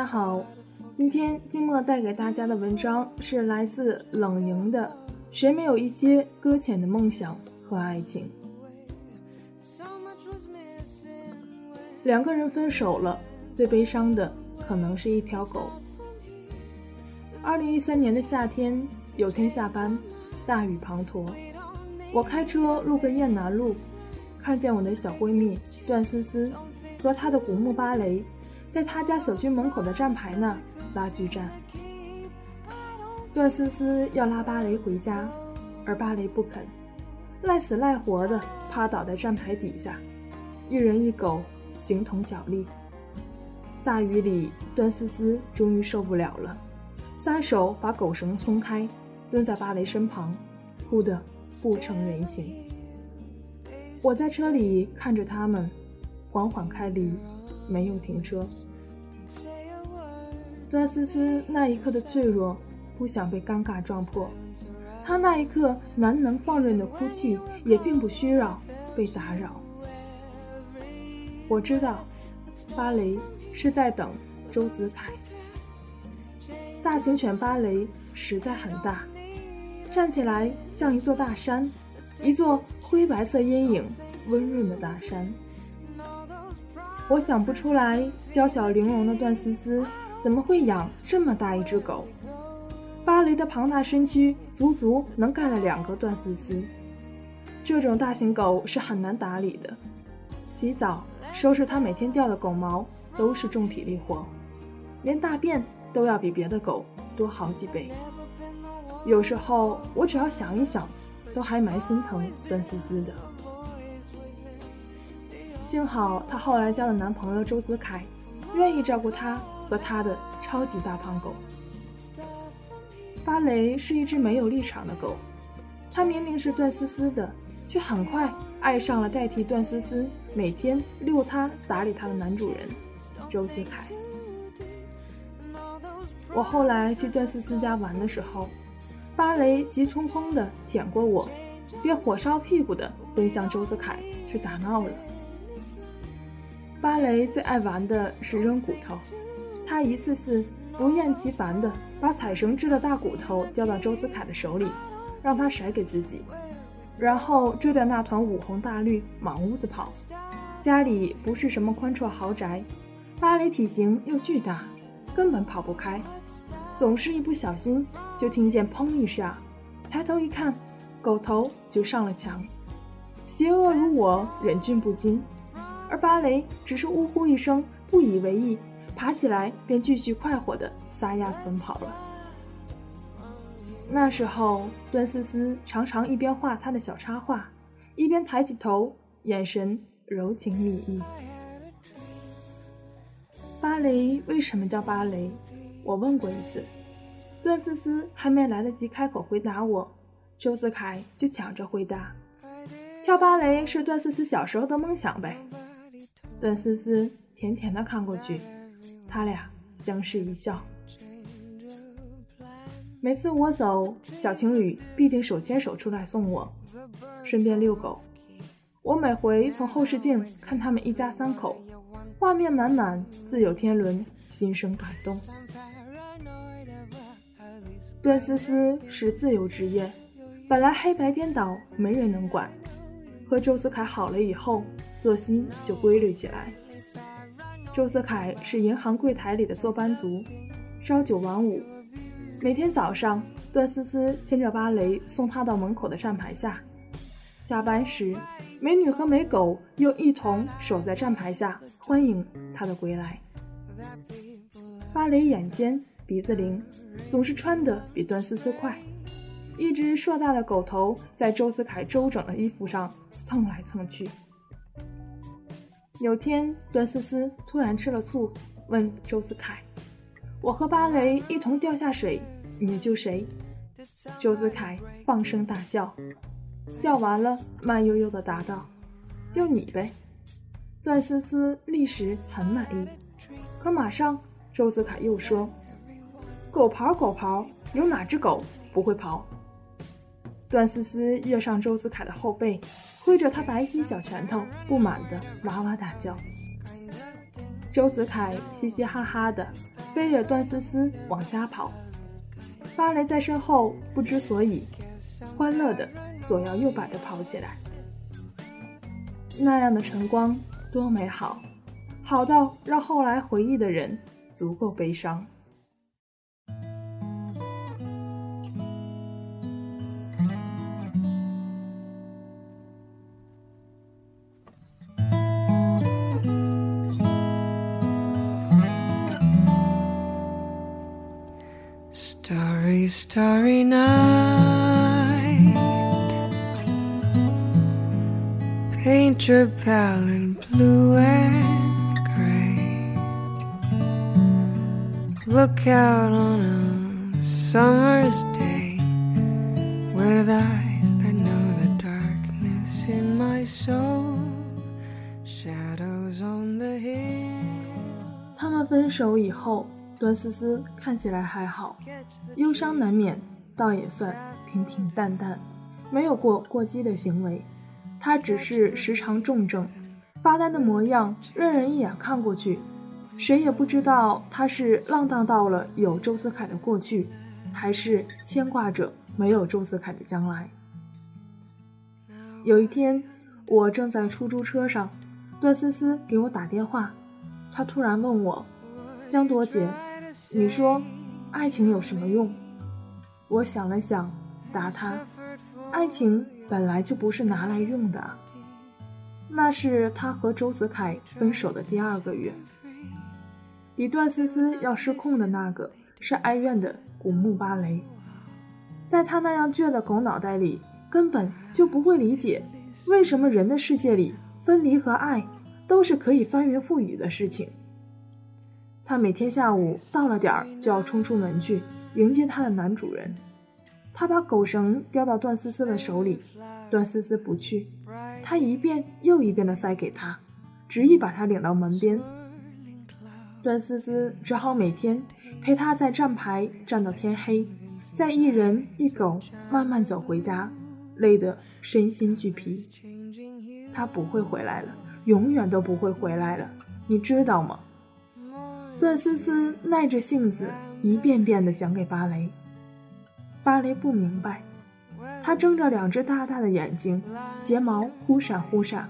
大家好，今天静默带给大家的文章是来自冷莹的《谁没有一些搁浅的梦想和爱情》。两个人分手了，最悲伤的可能是一条狗。二零一三年的夏天，有天下班，大雨滂沱，我开车路过雁南路，看见我的小闺蜜段思思和她的古墓芭蕾。在他家小区门口的站牌那拉锯战，段思思要拉芭蕾回家，而芭蕾不肯，赖死赖活的趴倒在站牌底下，一人一狗形同脚力。大雨里，段思思终于受不了了，撒手把狗绳松开，蹲在芭蕾身旁，哭得不成人形。我在车里看着他们缓缓开离。没有停车。段思思那一刻的脆弱，不想被尴尬撞破。她那一刻难能放任的哭泣，也并不虚扰被打扰。我知道，芭蕾是在等周子凯。大型犬芭蕾实在很大，站起来像一座大山，一座灰白色阴影温润的大山。我想不出来，娇小玲珑的段思思怎么会养这么大一只狗？芭蕾的庞大身躯足足能盖了两个段思思。这种大型狗是很难打理的，洗澡、收拾它每天掉的狗毛都是重体力活，连大便都要比别的狗多好几倍。有时候我只要想一想，都还蛮心疼段思思的。幸好她后来交了男朋友周子凯，愿意照顾她和她的超级大胖狗。芭蕾是一只没有立场的狗，它明明是段思思的，却很快爱上了代替段思思每天遛它、打理它的男主人周子凯。我后来去段思思家玩的时候，芭蕾急匆匆地舔过我，便火烧屁股地奔向周子凯去打闹了。芭蕾最爱玩的是扔骨头，他一次次不厌其烦地把彩绳织的大骨头叼到周思凯的手里，让他甩给自己，然后追着那团五红大绿满屋子跑。家里不是什么宽绰豪宅，芭蕾体型又巨大，根本跑不开，总是一不小心就听见砰一下，抬头一看，狗头就上了墙。邪恶如我，忍俊不禁。而芭蕾只是呜呼一声，不以为意，爬起来便继续快活地撒丫子奔跑了。那时候，段思思常常一边画她的小插画，一边抬起头，眼神柔情蜜意。芭蕾为什么叫芭蕾？我问过一次，段思思还没来得及开口回答我，周思凯就抢着回答：“跳芭蕾是段思思小时候的梦想呗。”段思思甜甜的看过去，他俩相视一笑。每次我走，小情侣必定手牵手出来送我，顺便遛狗。我每回从后视镜看他们一家三口，画面满满，自有天伦，心生感动。段思思是自由职业，本来黑白颠倒，没人能管。和周子凯好了以后。作息就规律起来。周子凯是银行柜台里的坐班族，朝九晚五。每天早上，段思思牵着芭蕾送他到门口的站牌下。下班时，美女和美狗又一同守在站牌下，欢迎他的归来。芭蕾眼尖，鼻子灵，总是穿得比段思思快。一只硕大的狗头在周子凯周整的衣服上蹭来蹭去。有天，段思思突然吃了醋，问周子凯：“我和芭蕾一同掉下水，你救谁？”周子凯放声大笑，笑完了，慢悠悠地答道：“就你呗。”段思思立时很满意。可马上，周子凯又说：“狗刨，狗刨，有哪只狗不会刨？”段思思跃上周子凯的后背，挥着他白皙小拳头，不满地哇哇大叫。周子凯嘻嘻哈哈地背着段思思往家跑，芭蕾在身后不知所以，欢乐地左摇右摆地跑起来。那样的晨光多美好，好到让后来回忆的人足够悲伤。starry night. Paint your palette blue and gray. Look out on a summer's day with eyes that know the darkness in my soul. Shadows on the hill. 他们分手以后。 段思思看起来还好，忧伤难免，倒也算平平淡淡，没有过过激的行为。他只是时常重症，发呆的模样，让人一眼看过去，谁也不知道他是浪荡到了有周思凯的过去，还是牵挂着没有周思凯的将来。有一天，我正在出租车上，段思思给我打电话，她突然问我：“江朵姐。”你说，爱情有什么用？我想了想，答他：爱情本来就不是拿来用的。那是他和周子凯分手的第二个月。比段思思要失控的那个是哀怨的古墓芭蕾，在他那样倔的狗脑袋里，根本就不会理解，为什么人的世界里分离和爱都是可以翻云覆雨的事情。他每天下午到了点儿就要冲出门去迎接他的男主人。他把狗绳叼到段思思的手里，段思思不去，他一遍又一遍地塞给他，执意把他领到门边。段思思只好每天陪他在站牌站到天黑，再一人一狗慢慢走回家，累得身心俱疲。他不会回来了，永远都不会回来了，你知道吗？段思思耐着性子一遍遍地讲给芭蕾，芭蕾不明白，她睁着两只大大的眼睛，睫毛忽闪忽闪，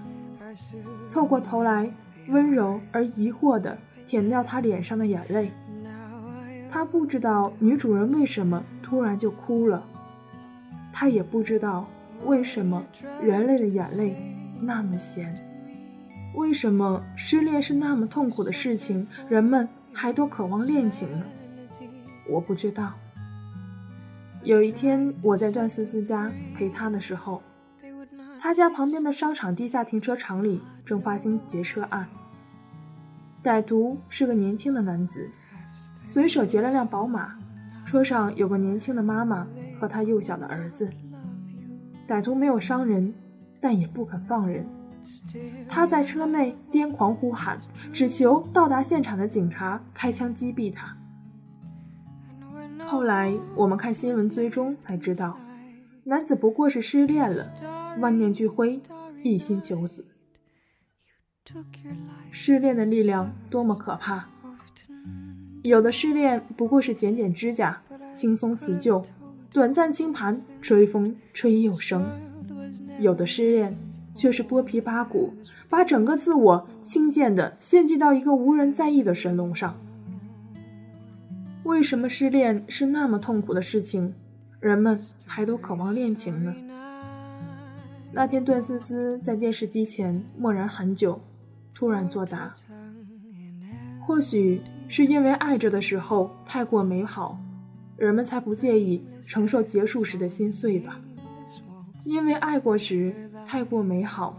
凑过头来，温柔而疑惑地舔掉她脸上的眼泪。她不知道女主人为什么突然就哭了，她也不知道为什么人类的眼泪那么咸，为什么失恋是那么痛苦的事情，人们。还多渴望恋情呢，我不知道。有一天我在段思思家陪她的时候，她家旁边的商场地下停车场里正发生劫车案。歹徒是个年轻的男子，随手劫了辆宝马，车上有个年轻的妈妈和他幼小的儿子。歹徒没有伤人，但也不肯放人。他在车内癫狂呼喊，只求到达现场的警察开枪击毙他。后来我们看新闻追踪才知道，男子不过是失恋了，万念俱灰，一心求死。失恋的力量多么可怕！有的失恋不过是剪剪指甲，轻松辞旧，短暂清盘，吹风吹又生；有的失恋。却是剥皮扒骨，把整个自我轻贱的献祭到一个无人在意的神龙上。为什么失恋是那么痛苦的事情，人们还都渴望恋情呢？那天，段思思在电视机前默然很久，突然作答：“或许是因为爱着的时候太过美好，人们才不介意承受结束时的心碎吧。因为爱过时太过美好，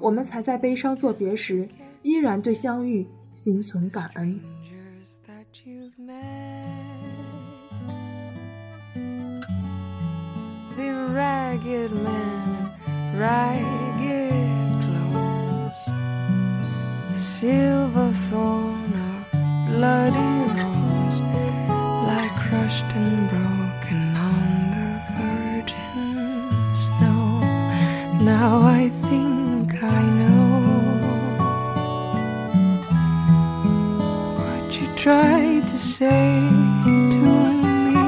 我们才在悲伤作别时依然对相遇心存感恩。” The ragged clothes, the silver thorn of bloody rose, like crushed and broken Now I think I know what you tried to say to me.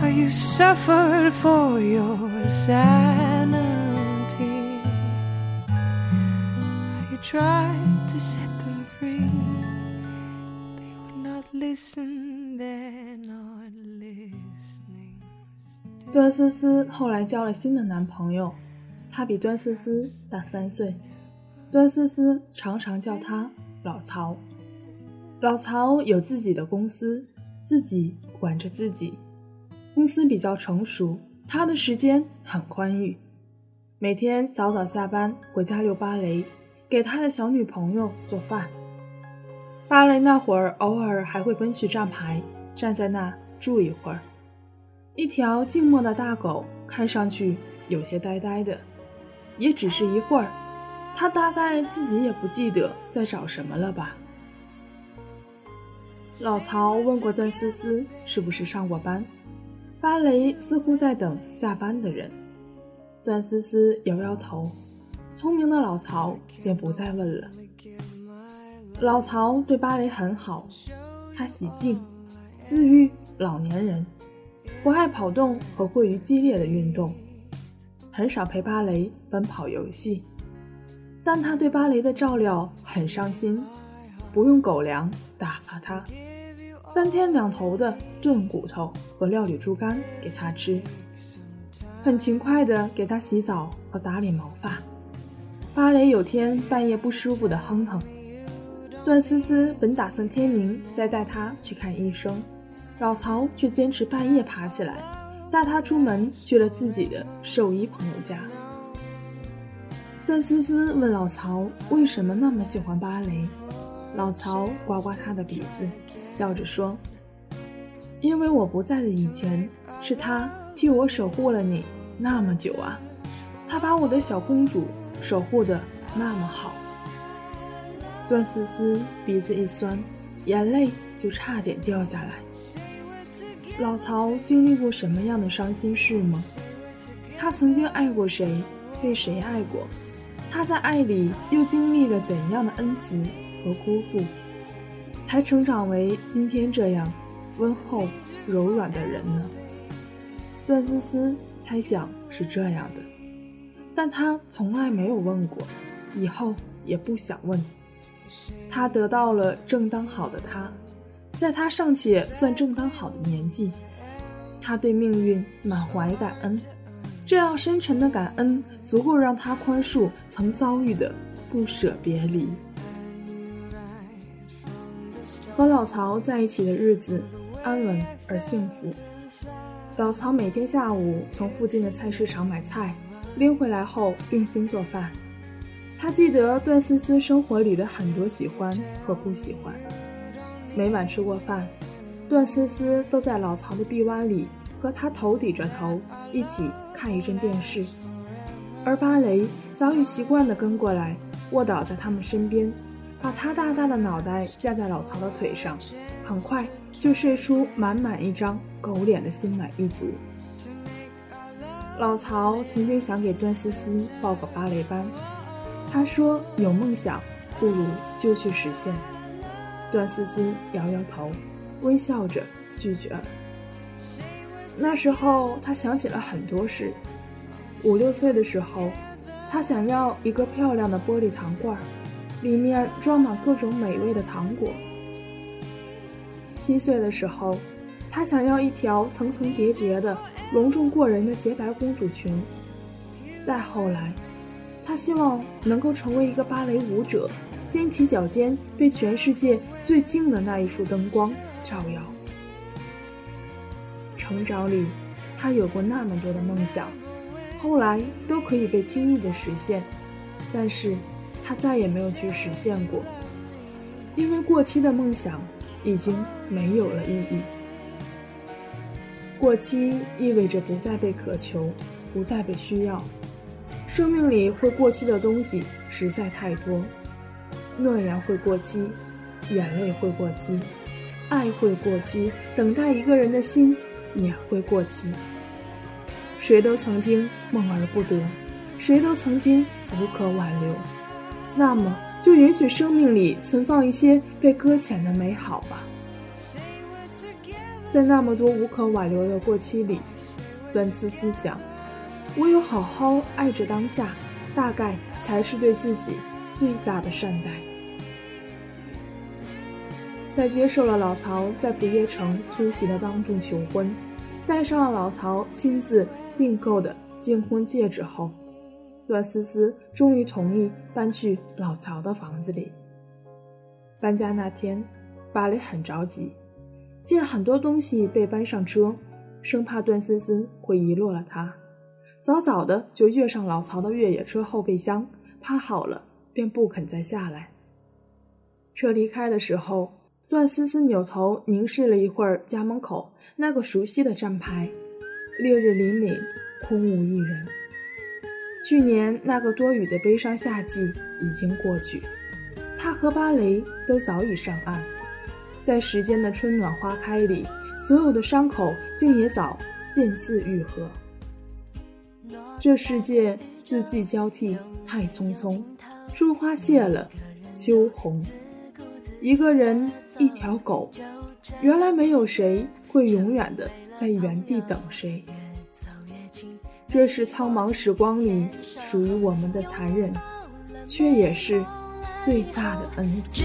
How you suffered for your sanity. How you tried to set them free. They would not listen, not listening. Oh. 段思思后来交了新的男朋友，他比段思思大三岁。段思思常常叫他老曹。老曹有自己的公司，自己管着自己，公司比较成熟。他的时间很宽裕，每天早早下班回家溜芭蕾，给他的小女朋友做饭。芭蕾那会儿，偶尔还会奔去站牌，站在那住一会儿。一条静默的大狗，看上去有些呆呆的，也只是一会儿。他大概自己也不记得在找什么了吧。老曹问过段思思，是不是上过班？芭蕾似乎在等下班的人，段思思摇摇头。聪明的老曹便不再问了。老曹对芭蕾很好，他喜静、自愈、老年人，不爱跑动和过于激烈的运动，很少陪芭蕾奔跑游戏。但他对芭蕾的照料很上心，不用狗粮打发他。三天两头的炖骨头和料理猪肝给他吃，很勤快的给他洗澡和打理毛发。芭蕾有天半夜不舒服的哼哼，段思思本打算天明再带他去看医生，老曹却坚持半夜爬起来带他出门去了自己的兽医朋友家。段思思问老曹为什么那么喜欢芭蕾。老曹刮刮他的鼻子，笑着说：“因为我不在的以前，是他替我守护了你那么久啊，他把我的小公主守护的那么好。”段思思鼻子一酸，眼泪就差点掉下来。老曹经历过什么样的伤心事吗？他曾经爱过谁？被谁爱过？他在爱里又经历了怎样的恩慈？和辜负，才成长为今天这样温厚柔软的人呢？段思思猜想是这样的，但他从来没有问过，以后也不想问。他得到了正当好的他，在他尚且算正当好的年纪，他对命运满怀感恩，这样深沉的感恩足够让他宽恕曾遭遇的不舍别离。和老曹在一起的日子安稳而幸福。老曹每天下午从附近的菜市场买菜，拎回来后用心做饭。他记得段思思生活里的很多喜欢和不喜欢。每晚吃过饭，段思思都在老曹的臂弯里和他头抵着头一起看一阵电视，而芭蕾早已习惯地跟过来，卧倒在他们身边。把他大大的脑袋架在老曹的腿上，很快就睡出满满一张狗脸的心满意足。老曹曾经想给段思思报个芭蕾班，他说有梦想不如就去实现。段思思摇摇头，微笑着拒绝了。那时候他想起了很多事，五六岁的时候，他想要一个漂亮的玻璃糖罐，里面装满各种美味的糖果。七岁的时候，他想要一条层层叠叠的、隆重过人的洁白公主裙。再后来，他希望能够成为一个芭蕾舞者，踮起脚尖被全世界最静的那一束灯光照耀。成长里，他有过那么多的梦想，后来都可以被轻易的实现，但是他再也没有去实现过，因为过期的梦想已经没有了意义。过期意味着不再被渴求，不再被需要。生命里会过期的东西实在太多，诺言会过期，眼泪会过期，爱会过期，等待一个人的心。也会过期。谁都曾经梦而不得，谁都曾经无可挽留。那么，就允许生命里存放一些被搁浅的美好吧。在那么多无可挽留的过期里，段思思想，唯有好好爱着当下，大概才是对自己最大的善待。在接受了老曹在不夜城突袭的当众求婚，戴上了老曹亲自订购的订婚戒指后，段思思终于同意搬去老曹的房子里。搬家那天，芭蕾很着急，见很多东西被搬上车，生怕段思思会遗落了它，早早的就跃上老曹的越野车后备箱，趴好了，便不肯再下来。车离开的时候。段思思扭头凝视了一会儿家门口那个熟悉的站牌，烈日凛凛，空无一人。去年那个多雨的悲伤夏季已经过去，他和芭蕾都早已上岸，在时间的春暖花开里，所有的伤口竟也早渐次愈合。这世界四季交替，太匆匆，春花谢了，秋红。一个人，一条狗，原来没有谁会永远的在原地等谁。这是苍茫时光里属于我们的残忍，却也是最大的恩赐。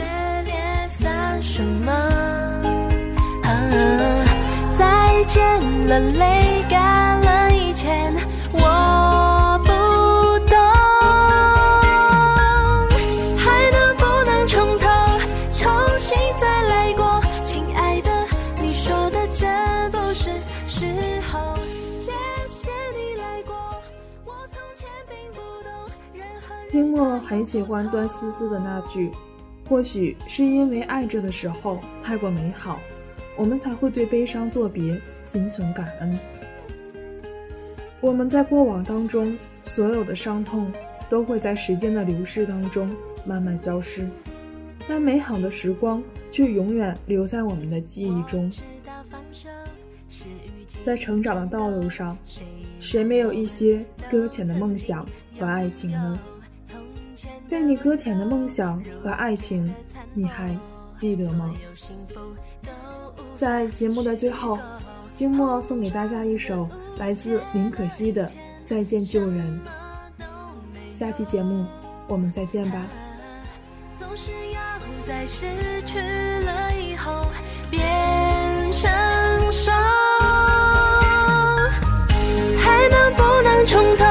再见了，泪干了以前，我。很喜欢段思思的那句：“或许是因为爱着的时候太过美好，我们才会对悲伤作别心存感恩。我们在过往当中所有的伤痛，都会在时间的流逝当中慢慢消失，但美好的时光却永远留在我们的记忆中。在成长的道路上，谁没有一些搁浅的梦想和爱情呢？”被你搁浅的梦想和爱情，你还记得吗？在节目的最后，静默送给大家一首来自林可惜的《再见旧人》。下期节目我们再见吧。总是要在失去了以后变成熟，还能不能从头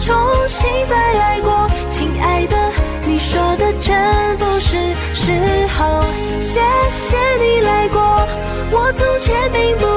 重新再来过？真不是时候，谢谢你来过。我从前并不